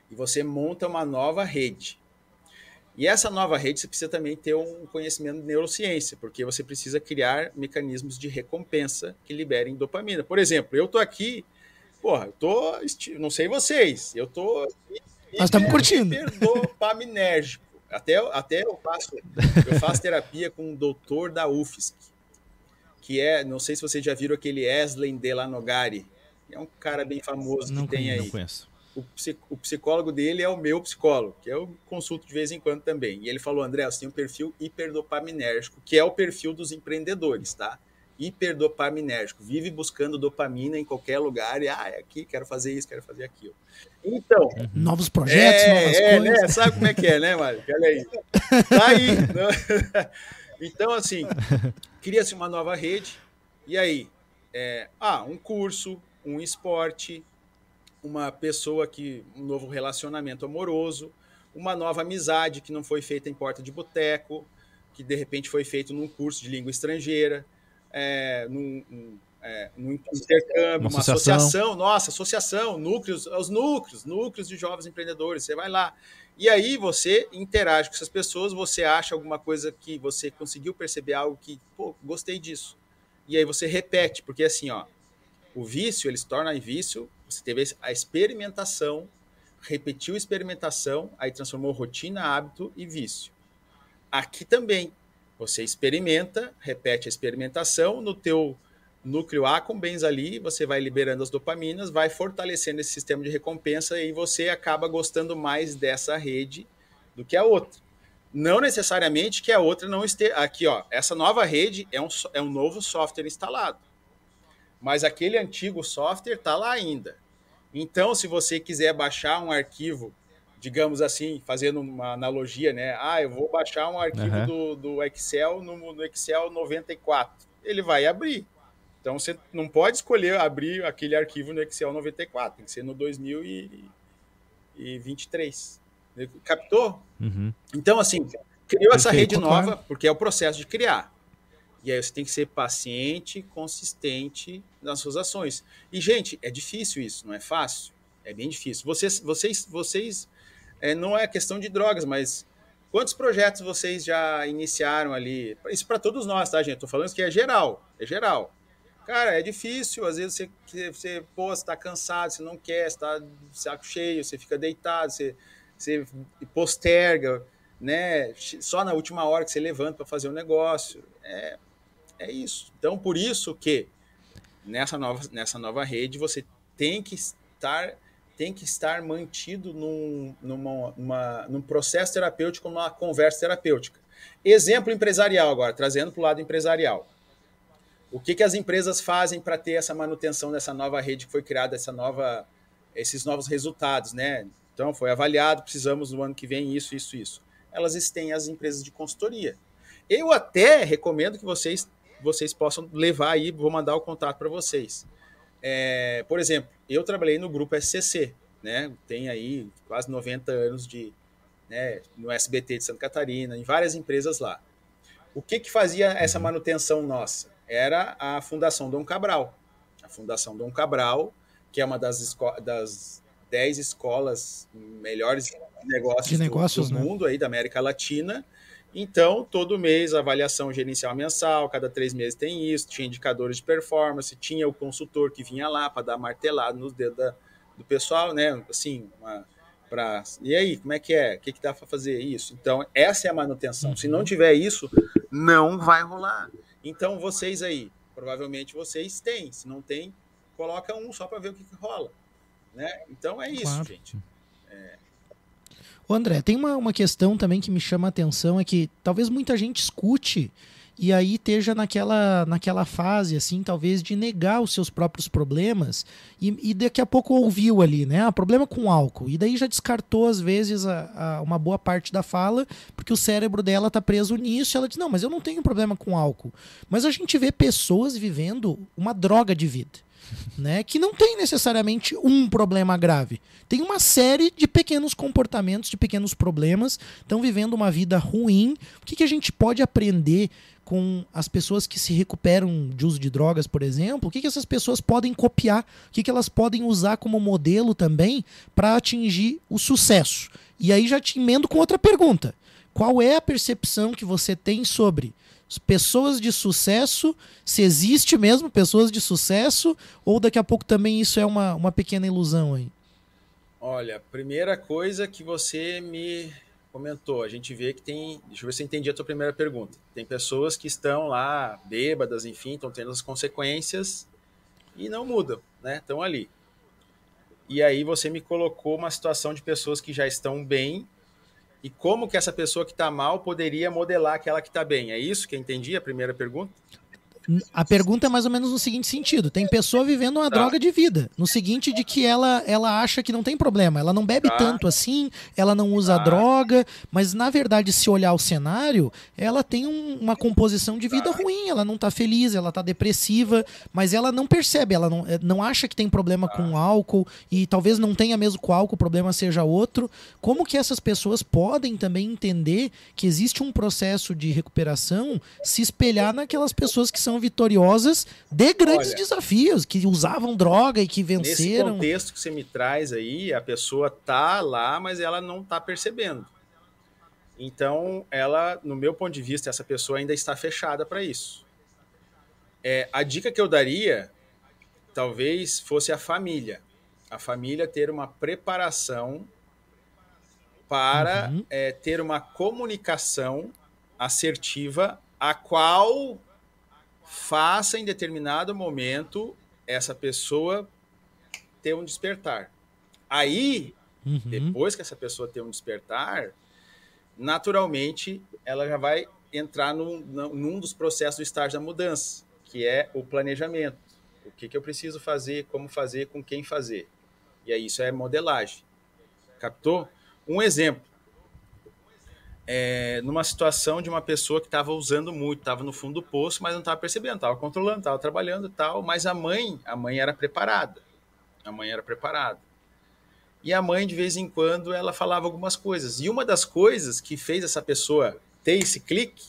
e você monta uma nova rede. E essa nova rede você precisa também ter um conhecimento de neurociência, porque você precisa criar mecanismos de recompensa que liberem dopamina. Por exemplo, eu tô aqui, porra, eu tô, não sei vocês, eu tô nós estamos curtindo. Dopaminérgico. Até, até eu faço, eu faço terapia com um doutor da UFSC, que é, não sei se vocês já viram aquele Eslen Delanogari, é um cara bem famoso não que tem aí. Não conheço. O, o, psicólogo dele é o meu psicólogo, que eu consulto de vez em quando também. E ele falou, André, você tem um perfil hiperdopaminérgico, que é o perfil dos empreendedores, tá? Hiperdopaminérgico. Vive buscando dopamina em qualquer lugar e, ah, é aqui, quero fazer isso, quero fazer aquilo. Então... Uhum. Novos projetos, é, novas é, coisas. Né? Sabe como é que é, né, Mário? Olha aí. Tá aí. Né? então, assim, cria-se uma nova rede, e aí? É, ah, um curso, um esporte, uma pessoa que um novo relacionamento amoroso, uma nova amizade que não foi feita em porta de boteco, que de repente foi feito num curso de língua estrangeira, é, num, um, é, num intercâmbio, uma, uma associação. associação. nossa, associação, núcleos, os núcleos, núcleos de jovens empreendedores, você vai lá. E aí você interage com essas pessoas, você acha alguma coisa que você conseguiu perceber algo que, pô, gostei disso e aí você repete, porque assim, ó, o vício, ele se torna em vício, você teve a experimentação, repetiu a experimentação, aí transformou rotina, hábito e vício. Aqui também, você experimenta, repete a experimentação, no teu núcleo accumbens ali, você vai liberando as dopaminas, vai fortalecendo esse sistema de recompensa e você acaba gostando mais dessa rede do que a outra. Não necessariamente que a outra não esteja. Aqui, ó, essa nova rede é um, é um novo software instalado. Mas aquele antigo software está lá ainda. Então, se você quiser baixar um arquivo, digamos assim, fazendo uma analogia, né? Ah, eu vou baixar um arquivo uhum. do, do Excel no, no Excel 94. Ele vai abrir então você não pode escolher abrir aquele arquivo no Excel 94, tem que ser no 2023. Captou? Uhum. Então, assim, criou Perfeito, essa rede claro. nova, porque é o processo de criar. E aí você tem que ser paciente, consistente nas suas ações. E, gente, é difícil isso, não é fácil? É bem difícil. Vocês, vocês, vocês é, não é questão de drogas, mas quantos projetos vocês já iniciaram ali? Isso para todos nós, tá, gente? Estou falando isso que é geral, é geral. Cara, é difícil. Às vezes você, você pô, você tá cansado, você não quer, você tá saco cheio, você fica deitado, você, você posterga, né? Só na última hora que você levanta para fazer um negócio. É, é isso. Então, por isso que nessa nova, nessa nova rede você tem que estar tem que estar mantido num, numa, uma, num processo terapêutico, numa conversa terapêutica. Exemplo empresarial agora, trazendo para o lado empresarial. O que, que as empresas fazem para ter essa manutenção dessa nova rede que foi criada, essa nova, esses novos resultados, né? Então, foi avaliado, precisamos no ano que vem isso, isso, isso. Elas têm as empresas de consultoria. Eu até recomendo que vocês, vocês possam levar aí, vou mandar o contato para vocês. É, por exemplo, eu trabalhei no grupo SCC, né? Tem aí quase 90 anos de, né, no SBT de Santa Catarina, em várias empresas lá. O que, que fazia essa manutenção nossa? era a Fundação Dom Cabral. A Fundação Dom Cabral, que é uma das, das dez escolas melhores negócios, de negócios do, do né? mundo aí da América Latina. Então, todo mês, avaliação gerencial mensal, cada três meses tem isso, tinha indicadores de performance, tinha o consultor que vinha lá para dar martelado nos dedos da, do pessoal, né? Assim, uma, pra, e aí, como é que é? O que, que dá para fazer isso? Então, essa é a manutenção. Se não uhum. tiver isso, não vai rolar. Então, vocês aí, provavelmente vocês têm. Se não tem, coloca um só para ver o que, que, rola. Né? Então, é isso, claro. gente. É... André, tem uma, uma questão também que me chama a atenção, é que talvez muita gente escute e aí esteja naquela, naquela fase, assim, talvez de negar os seus próprios problemas e, e daqui a pouco ouviu ali, né? Ah, problema com álcool. E daí já descartou, às vezes, a, a, uma boa parte da fala, porque o cérebro dela tá preso nisso. Ela diz: Não, mas eu não tenho problema com álcool. Mas a gente vê pessoas vivendo uma droga de vida né? Que não tem necessariamente um problema grave. Tem uma série de pequenos comportamentos, de pequenos problemas, estão vivendo uma vida ruim. O que, que a gente pode aprender com as pessoas que se recuperam de uso de drogas, por exemplo? O que, que essas pessoas podem copiar? O que, que elas podem usar como modelo também para atingir o sucesso? E aí já te emendo com outra pergunta. Qual é a percepção que você tem sobre pessoas de sucesso, se existe mesmo pessoas de sucesso, ou daqui a pouco também isso é uma, uma pequena ilusão aí? Olha, primeira coisa que você me comentou, a gente vê que tem. Deixa eu ver se eu entendi a tua primeira pergunta. Tem pessoas que estão lá bêbadas, enfim, estão tendo as consequências e não mudam, né? Estão ali. E aí você me colocou uma situação de pessoas que já estão bem e como que essa pessoa que está mal poderia modelar aquela que está bem. É isso que eu entendi a primeira pergunta? A pergunta é mais ou menos no seguinte sentido: tem pessoa vivendo uma tá. droga de vida. No seguinte, de que ela, ela acha que não tem problema, ela não bebe tá. tanto assim, ela não usa tá. droga, mas na verdade, se olhar o cenário, ela tem um, uma composição de vida tá. ruim, ela não tá feliz, ela tá depressiva, mas ela não percebe, ela não, eh, não acha que tem problema com tá. álcool e talvez não tenha mesmo com álcool, o problema seja outro. Como que essas pessoas podem também entender que existe um processo de recuperação se espelhar naquelas pessoas que são vitoriosas de grandes Olha, desafios, que usavam droga e que venceram. Nesse contexto que você me traz aí, a pessoa tá lá, mas ela não tá percebendo. Então, ela, no meu ponto de vista, essa pessoa ainda está fechada para isso. É, a dica que eu daria talvez fosse a família. A família ter uma preparação para uhum. é, ter uma comunicação assertiva, a qual faça em determinado momento essa pessoa ter um despertar. Aí, uhum. depois que essa pessoa ter um despertar, naturalmente ela já vai entrar num, num dos processos do estágio da mudança, que é o planejamento. O que, que eu preciso fazer, como fazer, com quem fazer. E aí isso é modelagem. Captou? Um exemplo. É, numa situação de uma pessoa que estava usando muito, estava no fundo do poço, mas não estava percebendo, estava controlando, estava trabalhando tal, mas a mãe, a mãe era preparada. A mãe era preparada. E a mãe, de vez em quando, ela falava algumas coisas. E uma das coisas que fez essa pessoa ter esse clique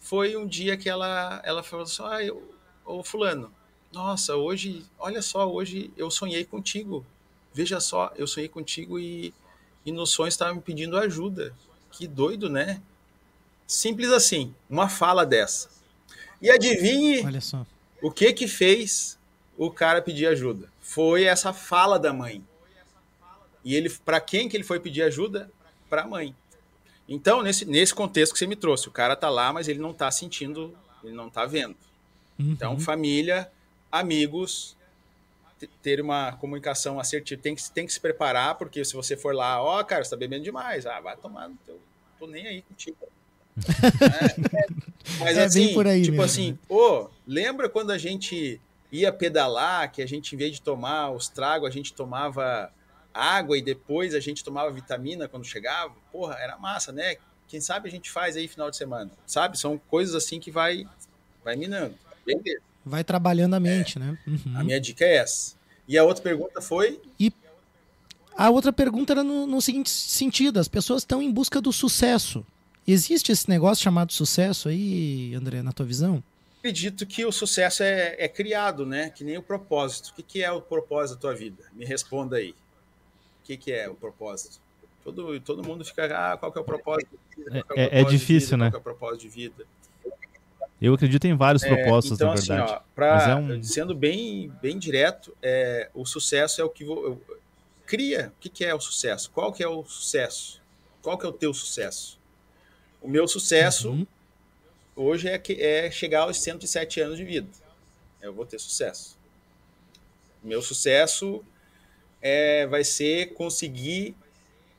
foi um dia que ela, ela falou assim: ah, eu, ô Fulano, nossa, hoje, olha só, hoje eu sonhei contigo. Veja só, eu sonhei contigo e, e no sonho estava me pedindo ajuda. Que doido, né? Simples assim, uma fala dessa. E adivinhe o que que fez o cara pedir ajuda? Foi essa fala da mãe. E ele, para quem que ele foi pedir ajuda? Para a mãe. Então, nesse, nesse contexto que você me trouxe, o cara tá lá, mas ele não tá sentindo, ele não tá vendo. Uhum. Então, família, amigos, ter uma comunicação assertiva, tem que, tem que se preparar, porque se você for lá, ó, oh, cara, você tá bebendo demais, ah, vai tomar teu, tô nem aí contigo. é, é, mas é assim, tipo mesmo, assim, né? pô, lembra quando a gente ia pedalar, que a gente, em vez de tomar os tragos, a gente tomava água e depois a gente tomava vitamina quando chegava, porra, era massa, né? Quem sabe a gente faz aí final de semana, sabe? São coisas assim que vai, vai minando. Beleza. Vai trabalhando a mente, é. né? Uhum. A minha dica é essa. E a outra pergunta foi? E a outra pergunta era no, no seguinte sentido: as pessoas estão em busca do sucesso. Existe esse negócio chamado sucesso aí, André, na tua visão? Acredito que o sucesso é, é criado, né? Que nem o propósito. O que, que é o propósito da tua vida? Me responda aí que, que é o propósito? Todo, todo mundo fica, ah, qual que é o propósito? É, é, propósito é, difícil, né? Qual é o propósito de vida? Eu acredito em vários é, propósitos, então, na assim, verdade. Assim, ó, pra, é um... Sendo bem, bem direto, é, o sucesso é o que vou, cria. O que, que é o sucesso? Qual que é o sucesso? Qual que é o teu sucesso? O meu sucesso uhum. hoje é, que, é chegar aos 107 anos de vida. Eu vou ter sucesso. Meu sucesso é, vai ser conseguir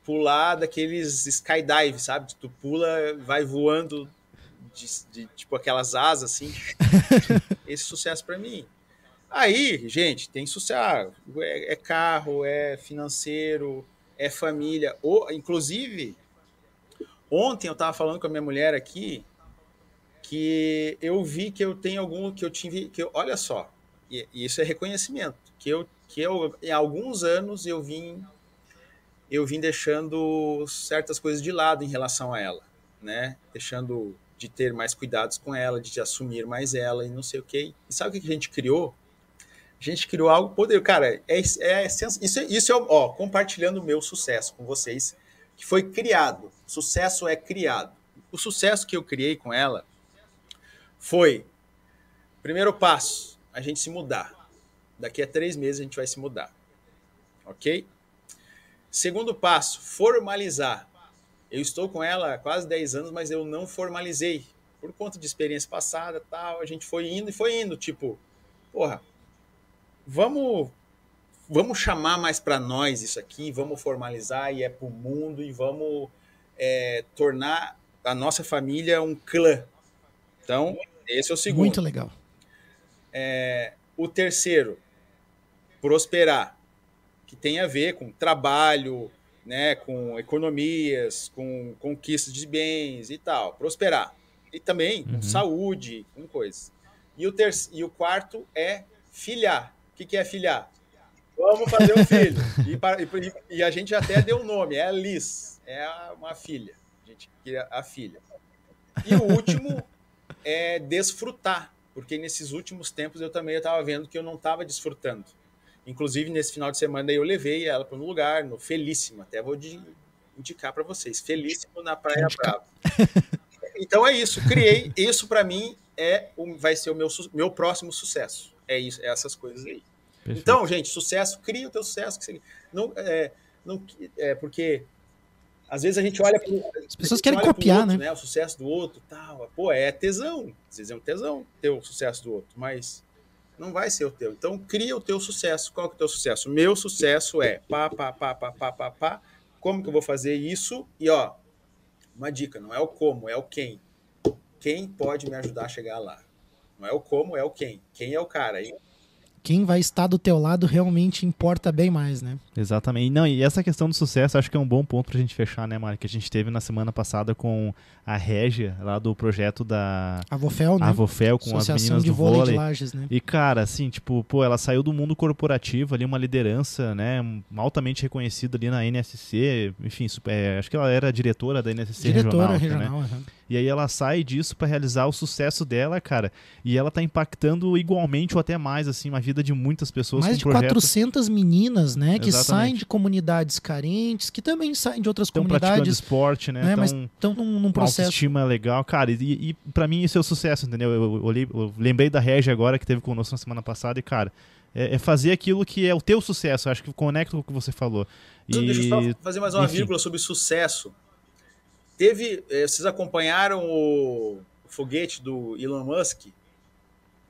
pular daqueles skydive, sabe? Tu pula, vai voando de, de tipo aquelas asas assim. Esse sucesso para mim. Aí, gente, tem sucesso. É, é, carro, é financeiro, é família. Ou, inclusive, ontem eu tava falando com a minha mulher aqui que eu vi que eu tenho algum que eu tive que eu, olha só, e, e isso é reconhecimento, que eu que eu, em alguns anos eu vim eu vim deixando certas coisas de lado em relação a ela, né? Deixando de ter mais cuidados com ela, de assumir mais ela e não sei o quê. E sabe o que a gente criou? A gente criou algo poder, cara, é, é isso, isso é, ó, compartilhando o meu sucesso com vocês, que foi criado. Sucesso é criado. O sucesso que eu criei com ela foi primeiro passo, a gente se mudar. Daqui a três meses a gente vai se mudar. Ok? Segundo passo, formalizar. Eu estou com ela há quase 10 anos, mas eu não formalizei. Por conta de experiência passada tal, a gente foi indo e foi indo. Tipo, porra, vamos vamos chamar mais para nós isso aqui, vamos formalizar e é para o mundo e vamos é, tornar a nossa família um clã. Então, esse é o segundo. Muito legal. É, o terceiro, prosperar, que tem a ver com trabalho, né, com economias, com conquista de bens e tal, prosperar. E também com uhum. saúde, com coisas. E o, ter e o quarto é filhar. O que, que é filhar? Vamos fazer um filho. e, e, a gente até deu o nome, é a Liz, é uma filha. A gente queria a filha. E o último é desfrutar, porque nesses últimos tempos eu também estava vendo que eu não estava desfrutando. Inclusive, nesse final de semana eu levei ela para um lugar, no Felíssimo, até vou indicar para vocês. Felíssimo na Praia Brava. Então é isso, criei. Isso para mim é vai ser o meu, meu próximo sucesso. É isso, é essas coisas aí. Perfeito. Então, gente, sucesso, cria o teu sucesso. Não, é, não, é, porque às vezes a gente olha para As pessoas querem copiar, outro, né? né? O sucesso do outro, tal. Pô, é tesão. Às vezes é um tesão ter o sucesso do outro, mas não vai ser o teu. Então, cria o teu sucesso. Qual que é o teu sucesso? Meu sucesso é pá, pá, pá, pá, pá, pá, pá. Como que eu vou fazer isso? E, ó, uma dica, não é o como, é o quem. Quem pode me ajudar a chegar lá? Não é o como, é o quem. Quem é o cara? E quem vai estar do teu lado realmente importa bem mais, né? Exatamente. Não, e essa questão do sucesso acho que é um bom ponto pra gente fechar, né, Mário? Que a gente teve na semana passada com a Régia, lá do projeto da... Avofel, né? Avofel, com Associação as meninas de do vôlei. vôlei. De Lages, né? E, cara, assim, tipo, pô, ela saiu do mundo corporativo ali, uma liderança, né, altamente reconhecida ali na NSC, enfim, super, é, acho que ela era diretora da NSC diretora regional. regional né? Uhum. E aí ela sai disso para realizar o sucesso dela, cara. E ela tá impactando igualmente ou até mais, assim, a vida de muitas pessoas. Mais de projeto. 400 meninas, né? Que saem de comunidades carentes, que também saem de outras tão comunidades. esporte, né? né? Tão, Mas estão num, num processo. autoestima legal. Cara, e, e para mim isso é o sucesso, entendeu? Eu, eu, eu, eu lembrei da Regia agora, que teve conosco na semana passada, e, cara, é, é, fazer aquilo que é o teu sucesso. Acho que conecta com o que você falou. Então, e... Deixa eu só fazer mais uma Enfim. vírgula sobre sucesso. Teve. Eh, vocês acompanharam o foguete do Elon Musk?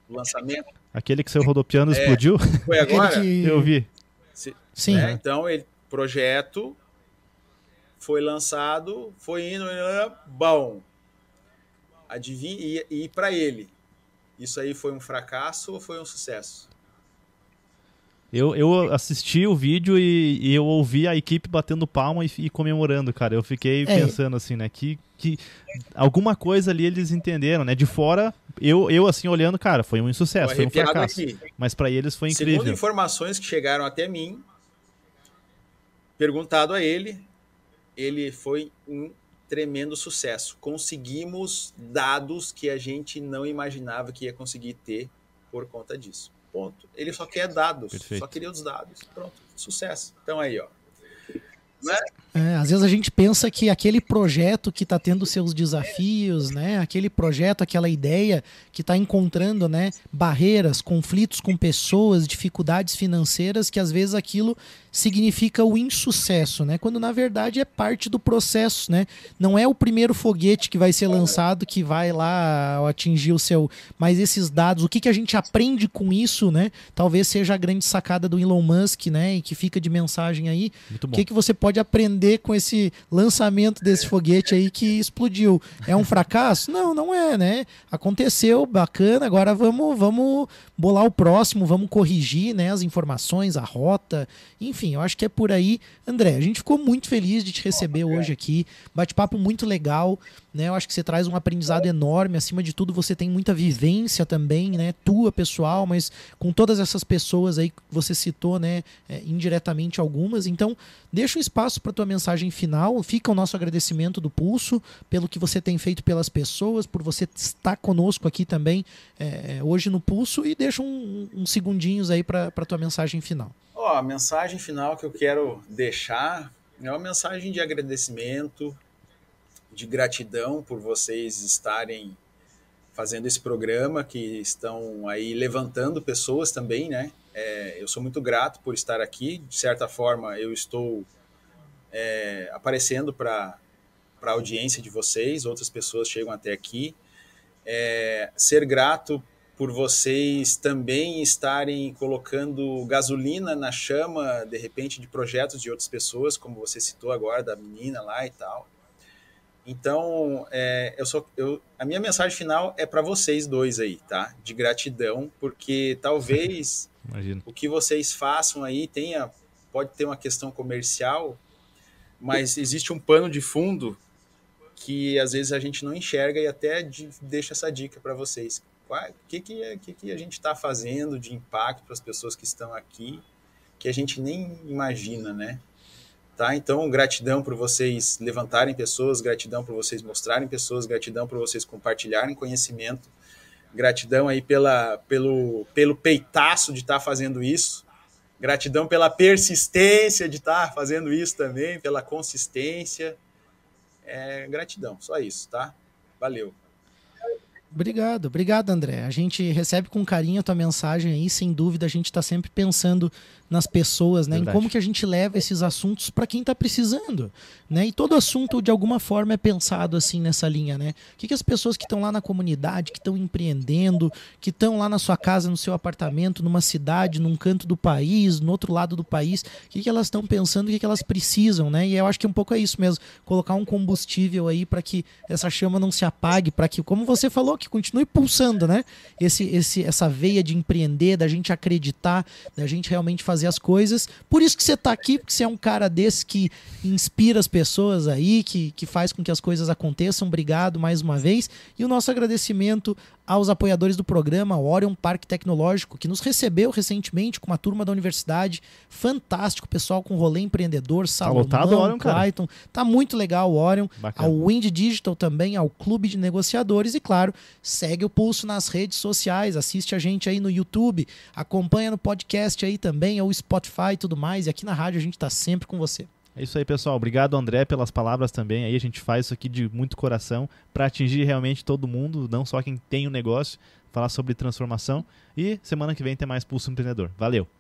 O lançamento? Aquele que seu rodopiano é, explodiu? Foi agora? Que... Eu vi. Se, Sim. Né? Então, ele, projeto foi lançado, foi indo, bom. Adivinha, e, e para ele, isso aí foi um fracasso ou foi um sucesso? Eu, eu assisti o vídeo e, e eu ouvi a equipe batendo palma e, e comemorando, cara. Eu fiquei é. pensando assim, né? Que, que alguma coisa ali eles entenderam, né? De fora, eu, eu assim, olhando, cara, foi um insucesso, foi um fracasso. Aqui. Mas para eles foi incrível. Segundo informações que chegaram até mim, perguntado a ele, ele foi um tremendo sucesso. Conseguimos dados que a gente não imaginava que ia conseguir ter por conta disso. Ponto. Ele só quer dados, Perfeito. só queria os dados. Pronto, sucesso. Então aí, ó. Né? É, às vezes a gente pensa que aquele projeto que está tendo seus desafios, né, aquele projeto, aquela ideia que está encontrando né, barreiras, conflitos com pessoas, dificuldades financeiras, que às vezes aquilo significa o insucesso, né? Quando na verdade é parte do processo, né? Não é o primeiro foguete que vai ser lançado que vai lá atingir o seu, mas esses dados, o que, que a gente aprende com isso, né? Talvez seja a grande sacada do Elon Musk, né? E que fica de mensagem aí. O que, que você pode aprender com esse lançamento desse foguete aí que explodiu? É um fracasso? Não, não é, né? Aconteceu, bacana. Agora vamos, vamos bolar o próximo, vamos corrigir, né? As informações, a rota, enfim enfim, eu acho que é por aí. André, a gente ficou muito feliz de te receber oh, hoje aqui. Bate-papo muito legal, né? Eu acho que você traz um aprendizado enorme. Acima de tudo, você tem muita vivência também, né? Tua pessoal, mas com todas essas pessoas aí que você citou, né? É, indiretamente algumas. Então, deixa um espaço para tua mensagem final. Fica o nosso agradecimento do Pulso pelo que você tem feito pelas pessoas, por você estar conosco aqui também é, hoje no Pulso e deixa um, um segundinhos aí para tua mensagem final. Ó, a mensagem final que eu quero deixar é uma mensagem de agradecimento, de gratidão por vocês estarem fazendo esse programa, que estão aí levantando pessoas também, né? É, eu sou muito grato por estar aqui. De certa forma, eu estou é, aparecendo para a audiência de vocês, outras pessoas chegam até aqui. É, ser grato por vocês também estarem colocando gasolina na chama, de repente, de projetos de outras pessoas, como você citou agora, da menina lá e tal. Então, é, eu sou, eu, a minha mensagem final é para vocês dois aí, tá? De gratidão, porque talvez o que vocês façam aí tenha, pode ter uma questão comercial, mas existe um pano de fundo que às vezes a gente não enxerga e até de, deixa essa dica para vocês o que, que, é, que, que a gente está fazendo de impacto para as pessoas que estão aqui, que a gente nem imagina, né? Tá? Então, gratidão por vocês levantarem pessoas, gratidão por vocês mostrarem pessoas, gratidão por vocês compartilharem conhecimento, gratidão aí pela, pelo, pelo peitaço de estar tá fazendo isso, gratidão pela persistência de estar tá fazendo isso também, pela consistência. É, gratidão, só isso, tá? Valeu. Obrigado, obrigado, André. A gente recebe com carinho a tua mensagem aí, sem dúvida, a gente está sempre pensando nas pessoas, né? Em como que a gente leva esses assuntos para quem está precisando, né? E todo assunto de alguma forma é pensado assim nessa linha, né? O que, que as pessoas que estão lá na comunidade, que estão empreendendo, que estão lá na sua casa, no seu apartamento, numa cidade, num canto do país, no outro lado do país, o que, que elas estão pensando, o que, que elas precisam, né? E eu acho que um pouco é isso mesmo, colocar um combustível aí para que essa chama não se apague, para que, como você falou, que continue pulsando, né? Esse, esse, essa veia de empreender, da gente acreditar, da gente realmente fazer as coisas. Por isso que você está aqui, porque você é um cara desse que inspira as pessoas aí, que, que faz com que as coisas aconteçam. Obrigado mais uma vez. E o nosso agradecimento aos apoiadores do programa, Orion Parque Tecnológico, que nos recebeu recentemente com uma turma da universidade. Fantástico, pessoal com rolê empreendedor, Salomão, tá lotado, Orion, Clayton. Cara. Tá muito legal o Orion. Bacana. Ao Wind Digital também, ao Clube de Negociadores e, claro, segue o pulso nas redes sociais, assiste a gente aí no YouTube, acompanha no podcast aí também, ou Spotify e tudo mais. E aqui na rádio a gente tá sempre com você. É isso aí, pessoal. Obrigado, André, pelas palavras também. Aí a gente faz isso aqui de muito coração para atingir realmente todo mundo, não só quem tem o um negócio, falar sobre transformação. E semana que vem tem mais Pulso Empreendedor. Valeu!